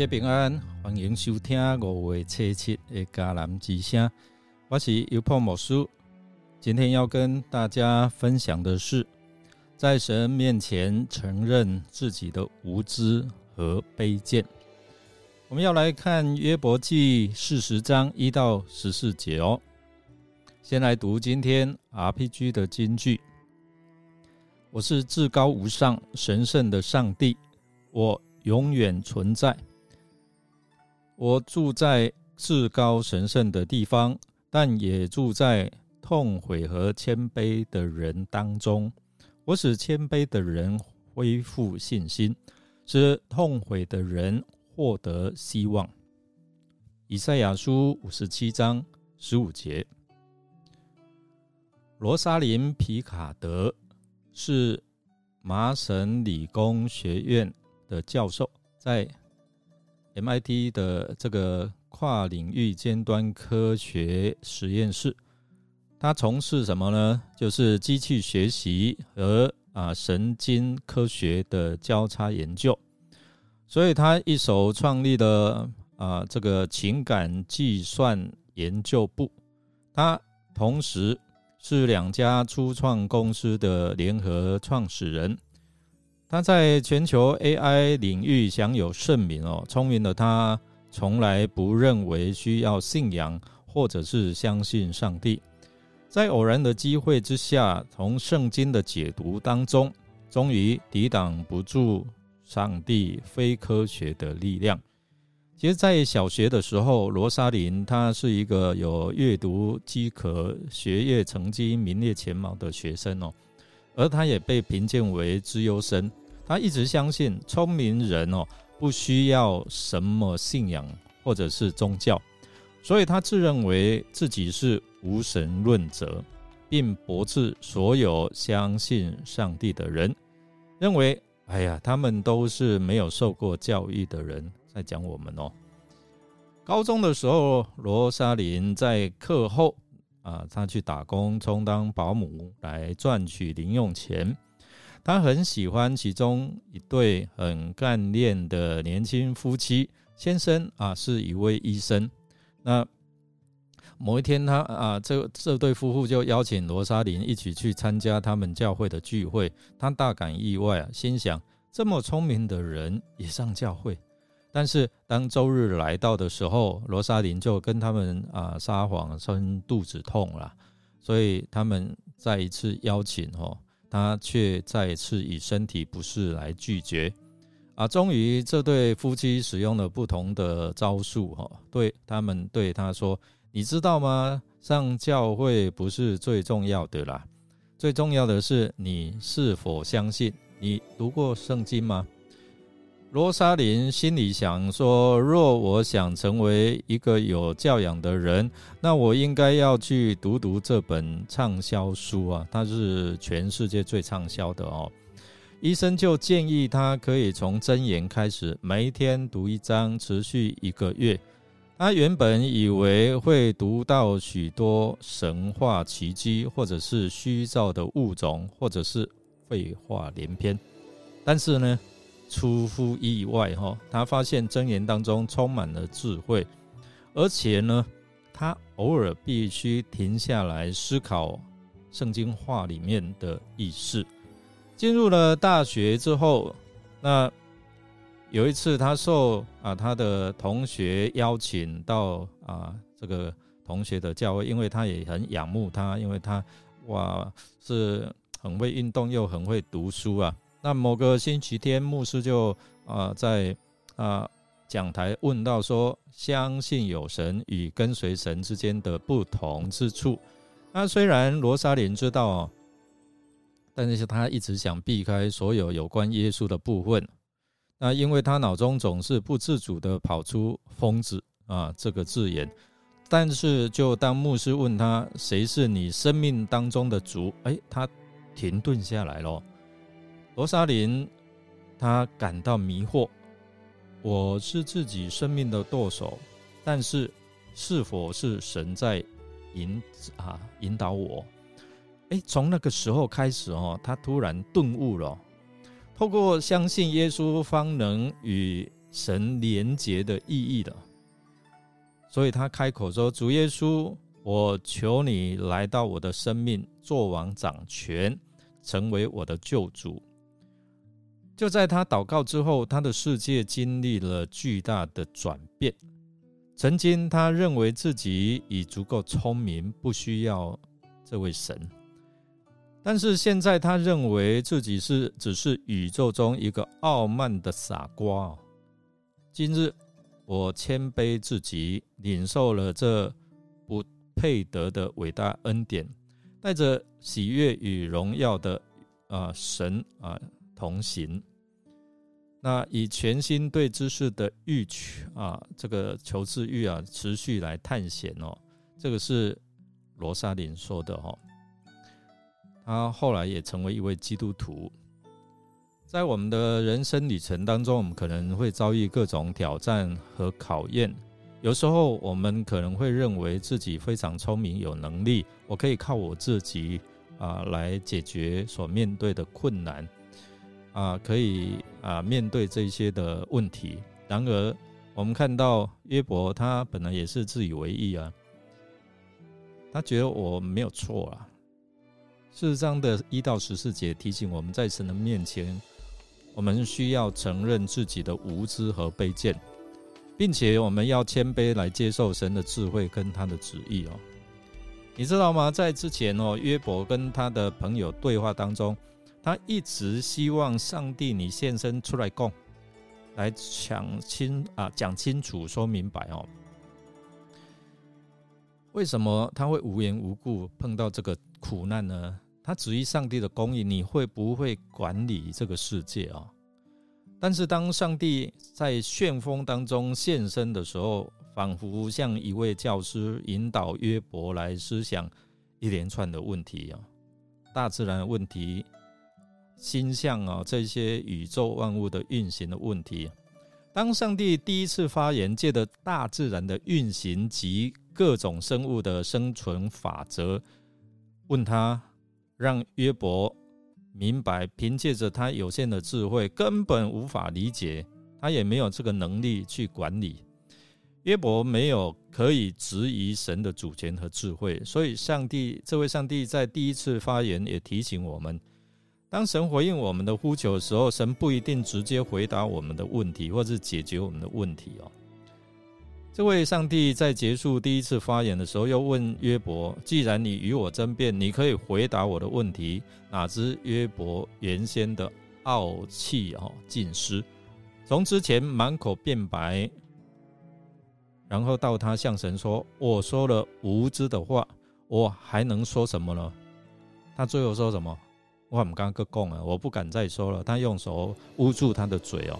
家平安，欢迎收听五月七七的迦南之声。我是尤破牧师，今天要跟大家分享的是，在神面前承认自己的无知和卑贱。我们要来看约伯记四十章一到十四节哦。先来读今天 RPG 的金句：我是至高无上、神圣的上帝，我永远存在。我住在至高神圣的地方，但也住在痛悔和谦卑的人当中。我使谦卑的人恢复信心，使痛悔的人获得希望。以赛亚书五十七章十五节。罗莎琳皮卡德是麻省理工学院的教授，在。MIT 的这个跨领域尖端科学实验室，他从事什么呢？就是机器学习和啊神经科学的交叉研究。所以他一手创立了啊这个情感计算研究部。他同时是两家初创公司的联合创始人。他在全球 AI 领域享有盛名哦。聪明的他从来不认为需要信仰或者是相信上帝。在偶然的机会之下，从圣经的解读当中，终于抵挡不住上帝非科学的力量。其实，在小学的时候，罗莎琳她是一个有阅读饥渴、学业成绩名列前茅的学生哦，而他也被评鉴为资优生。他一直相信聪明人哦不需要什么信仰或者是宗教，所以他自认为自己是无神论者，并驳斥所有相信上帝的人，认为哎呀，他们都是没有受过教育的人在讲我们哦。高中的时候，罗莎琳在课后啊，他去打工充当保姆来赚取零用钱。他很喜欢其中一对很干练的年轻夫妻，先生啊是一位医生。那某一天，他啊这这对夫妇就邀请罗莎琳一起去参加他们教会的聚会。他大感意外啊，心想这么聪明的人也上教会。但是当周日来到的时候，罗莎琳就跟他们啊撒谎称肚子痛了，所以他们再一次邀请哦。他却再次以身体不适来拒绝，啊，终于这对夫妻使用了不同的招数，哈，对他们对他说：“你知道吗？上教会不是最重要的啦，最重要的是你是否相信。你读过圣经吗？”罗莎琳心里想说：“若我想成为一个有教养的人，那我应该要去读读这本畅销书啊！它是全世界最畅销的哦。”医生就建议他可以从箴言开始，每一天读一章，持续一个月。他原本以为会读到许多神话奇迹，或者是虚造的物种，或者是废话连篇，但是呢？出乎意外，哈，他发现真言当中充满了智慧，而且呢，他偶尔必须停下来思考圣经话里面的意思。进入了大学之后，那有一次他受啊他的同学邀请到啊这个同学的教会，因为他也很仰慕他，因为他哇是很会运动又很会读书啊。那某个星期天，牧师就啊在啊讲台问到说，相信有神与跟随神之间的不同之处。那虽然罗莎琳知道，但是他一直想避开所有有关耶稣的部分。那因为他脑中总是不自主的跑出“疯子”啊这个字眼。但是就当牧师问他谁是你生命当中的主，哎，他停顿下来了。罗莎琳，她感到迷惑。我是自己生命的舵手，但是是否是神在引啊引导我？哎，从那个时候开始哦，他突然顿悟了。透过相信耶稣，方能与神连结的意义的。所以他开口说：“主耶稣，我求你来到我的生命，做王掌权，成为我的救主。”就在他祷告之后，他的世界经历了巨大的转变。曾经他认为自己已足够聪明，不需要这位神。但是现在他认为自己是只是宇宙中一个傲慢的傻瓜。今日我谦卑自己，领受了这不配得的伟大恩典，带着喜悦与荣耀的啊神啊同行。那以全新对知识的欲求啊，这个求知欲啊，持续来探险哦。这个是罗莎琳说的哦。他后来也成为一位基督徒。在我们的人生旅程当中，我们可能会遭遇各种挑战和考验。有时候我们可能会认为自己非常聪明、有能力，我可以靠我自己啊来解决所面对的困难。啊，可以啊，面对这些的问题。然而，我们看到约伯，他本来也是自以为意啊，他觉得我没有错啊。事实上的一到十四节提醒我们在神的面前，我们需要承认自己的无知和卑贱，并且我们要谦卑来接受神的智慧跟他的旨意哦。你知道吗？在之前哦，约伯跟他的朋友对话当中。他一直希望上帝你现身出来供，来讲清啊讲清楚说明白哦。为什么他会无缘无故碰到这个苦难呢？他质疑上帝的公义，你会不会管理这个世界啊？但是当上帝在旋风当中现身的时候，仿佛像一位教师引导约伯来思想一连串的问题啊，大自然问题。星象啊，这些宇宙万物的运行的问题。当上帝第一次发言，借着大自然的运行及各种生物的生存法则，问他，让约伯明白，凭借着他有限的智慧，根本无法理解，他也没有这个能力去管理。约伯没有可以质疑神的主权和智慧，所以上帝这位上帝在第一次发言也提醒我们。当神回应我们的呼求的时候，神不一定直接回答我们的问题，或是解决我们的问题哦。这位上帝在结束第一次发言的时候，又问约伯：“既然你与我争辩，你可以回答我的问题。”哪知约伯原先的傲气哦尽失，从之前满口辩白，然后到他向神说：“我说了无知的话，我还能说什么呢？”他最后说什么？我们刚刚讲了，我不敢再说了。他用手捂住他的嘴哦。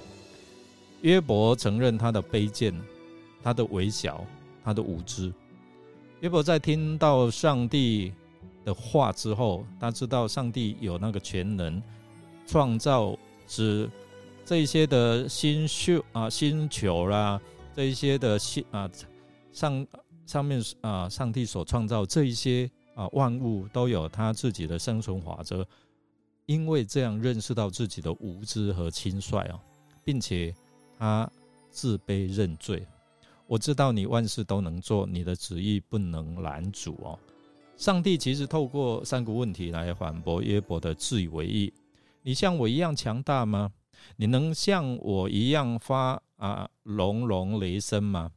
约伯承认他的卑贱，他的微小，他的无知。约伯在听到上帝的话之后，他知道上帝有那个全能，创造之这一些的星宿啊、星球啦，这一些的星啊上上面啊，上帝所创造这一些啊万物都有他自己的生存法则。因为这样认识到自己的无知和轻率啊，并且他自卑认罪。我知道你万事都能做，你的旨意不能拦阻哦。上帝其实透过三个问题来反驳约伯的自以为意。你像我一样强大吗？你能像我一样发啊隆隆雷声吗？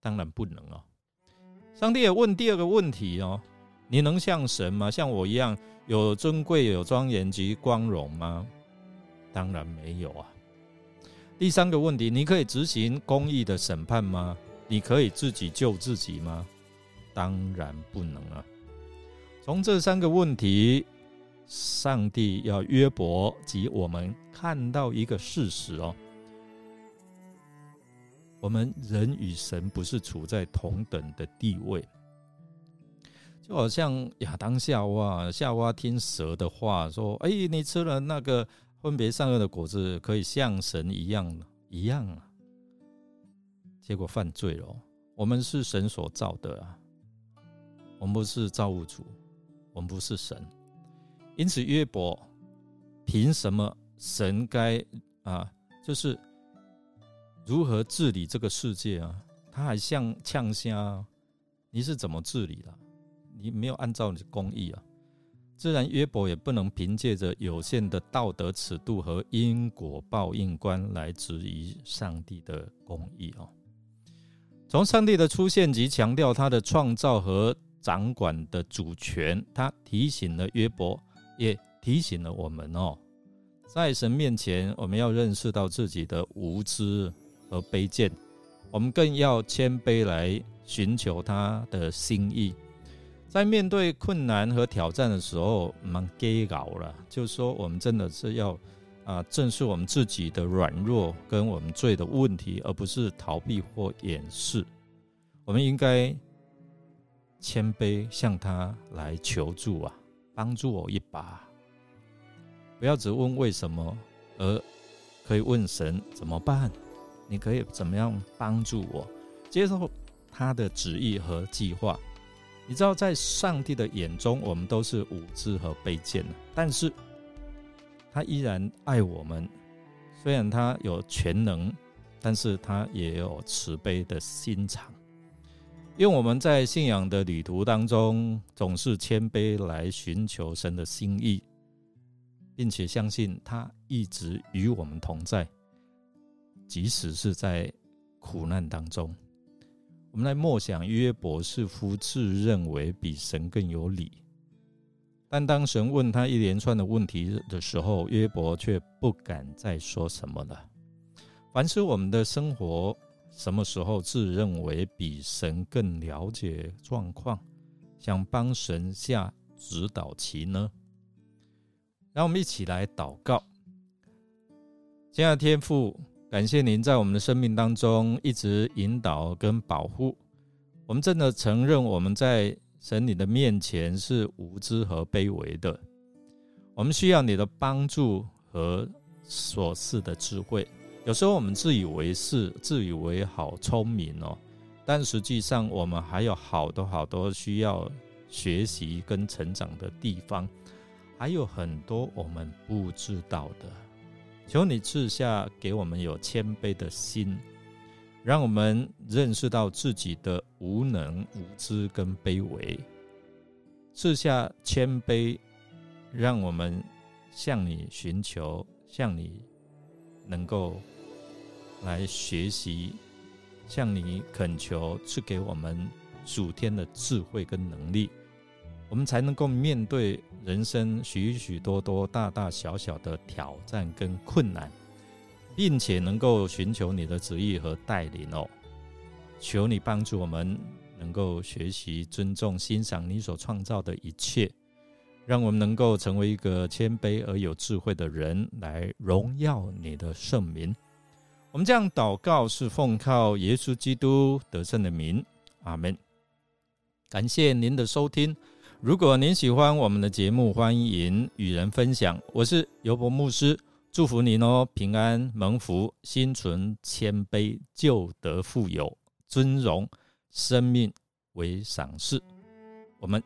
当然不能哦。上帝也问第二个问题哦。你能像神吗？像我一样有尊贵、有庄严及光荣吗？当然没有啊。第三个问题，你可以执行公义的审判吗？你可以自己救自己吗？当然不能啊。从这三个问题，上帝要约伯及我们看到一个事实哦：我们人与神不是处在同等的地位。就好像亚当夏娃，夏娃听蛇的话说：“哎，你吃了那个分别善恶的果子，可以像神一样一样啊。”结果犯罪了。我们是神所造的啊，我们不是造物主，我们不是神。因此，约伯凭什么神该啊？就是如何治理这个世界啊？他还像呛虾，你是怎么治理的？你没有按照你的公义啊！自然约伯也不能凭借着有限的道德尺度和因果报应观来质疑上帝的公义哦。从上帝的出现及强调他的创造和掌管的主权，他提醒了约伯，也提醒了我们哦，在神面前，我们要认识到自己的无知和卑贱。我们更要谦卑来寻求他的心意，在面对困难和挑战的时候，蛮给搞了。就是说，我们真的是要啊，正视我们自己的软弱跟我们罪的问题，而不是逃避或掩饰。我们应该谦卑向他来求助啊，帮助我一把。不要只问为什么，而可以问神怎么办。你可以怎么样帮助我接受他的旨意和计划？你知道，在上帝的眼中，我们都是无知和卑贱的，但是他依然爱我们。虽然他有全能，但是他也有慈悲的心肠。因为我们在信仰的旅途当中，总是谦卑来寻求神的心意，并且相信他一直与我们同在。即使是在苦难当中，我们来默想约伯是夫自认为比神更有理，但当神问他一连串的问题的时候，约伯却不敢再说什么了。凡是我们的生活，什么时候自认为比神更了解状况，想帮神下指导棋呢？让我们一起来祷告，亲爱的天父。感谢您在我们的生命当中一直引导跟保护。我们真的承认我们在神你的面前是无知和卑微的。我们需要你的帮助和所赐的智慧。有时候我们自以为是，自以为好聪明哦，但实际上我们还有好多好多需要学习跟成长的地方，还有很多我们不知道的。求你赐下给我们有谦卑的心，让我们认识到自己的无能、无知跟卑微。赐下谦卑，让我们向你寻求，向你能够来学习，向你恳求，赐给我们属天的智慧跟能力。我们才能够面对人生许许多多大大小小的挑战跟困难，并且能够寻求你的旨意和带领哦。求你帮助我们能够学习尊重、欣赏你所创造的一切，让我们能够成为一个谦卑而有智慧的人，来荣耀你的圣名。我们这样祷告是奉靠耶稣基督得胜的名，阿门。感谢您的收听。如果您喜欢我们的节目，欢迎与人分享。我是尤伯牧师，祝福您哦，平安蒙福，心存谦卑，就得富有尊荣，生命为赏赐。我们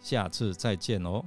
下次再见哦。